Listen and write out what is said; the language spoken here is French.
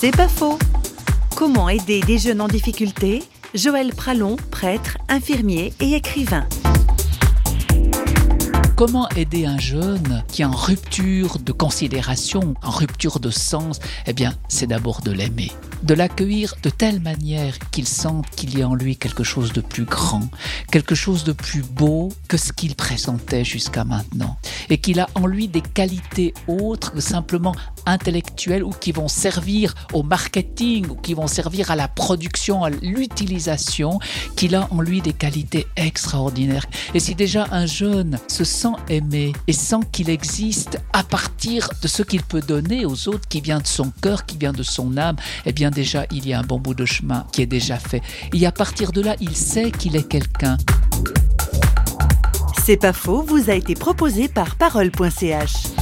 C'est pas faux. Comment aider des jeunes en difficulté? Joël Pralon, prêtre, infirmier et écrivain. Comment aider un jeune qui est en rupture de considération, en rupture de sens? Eh bien, c'est d'abord de l'aimer, de l'accueillir de telle manière qu'il sente qu'il y a en lui quelque chose de plus grand, quelque chose de plus beau que ce qu'il présentait jusqu'à maintenant, et qu'il a en lui des qualités autres que simplement intellectuelles ou qui vont servir au marketing ou qui vont servir à la production, à l'utilisation, qu'il a en lui des qualités extraordinaires. Et si déjà un jeune se sent aimer et sans qu'il existe à partir de ce qu'il peut donner aux autres qui vient de son cœur, qui vient de son âme, eh déjà il y a un bon bout de chemin qui est déjà fait. Et à partir de là, il sait qu'il est quelqu'un. C'est pas faux, vous a été proposé par parole.ch.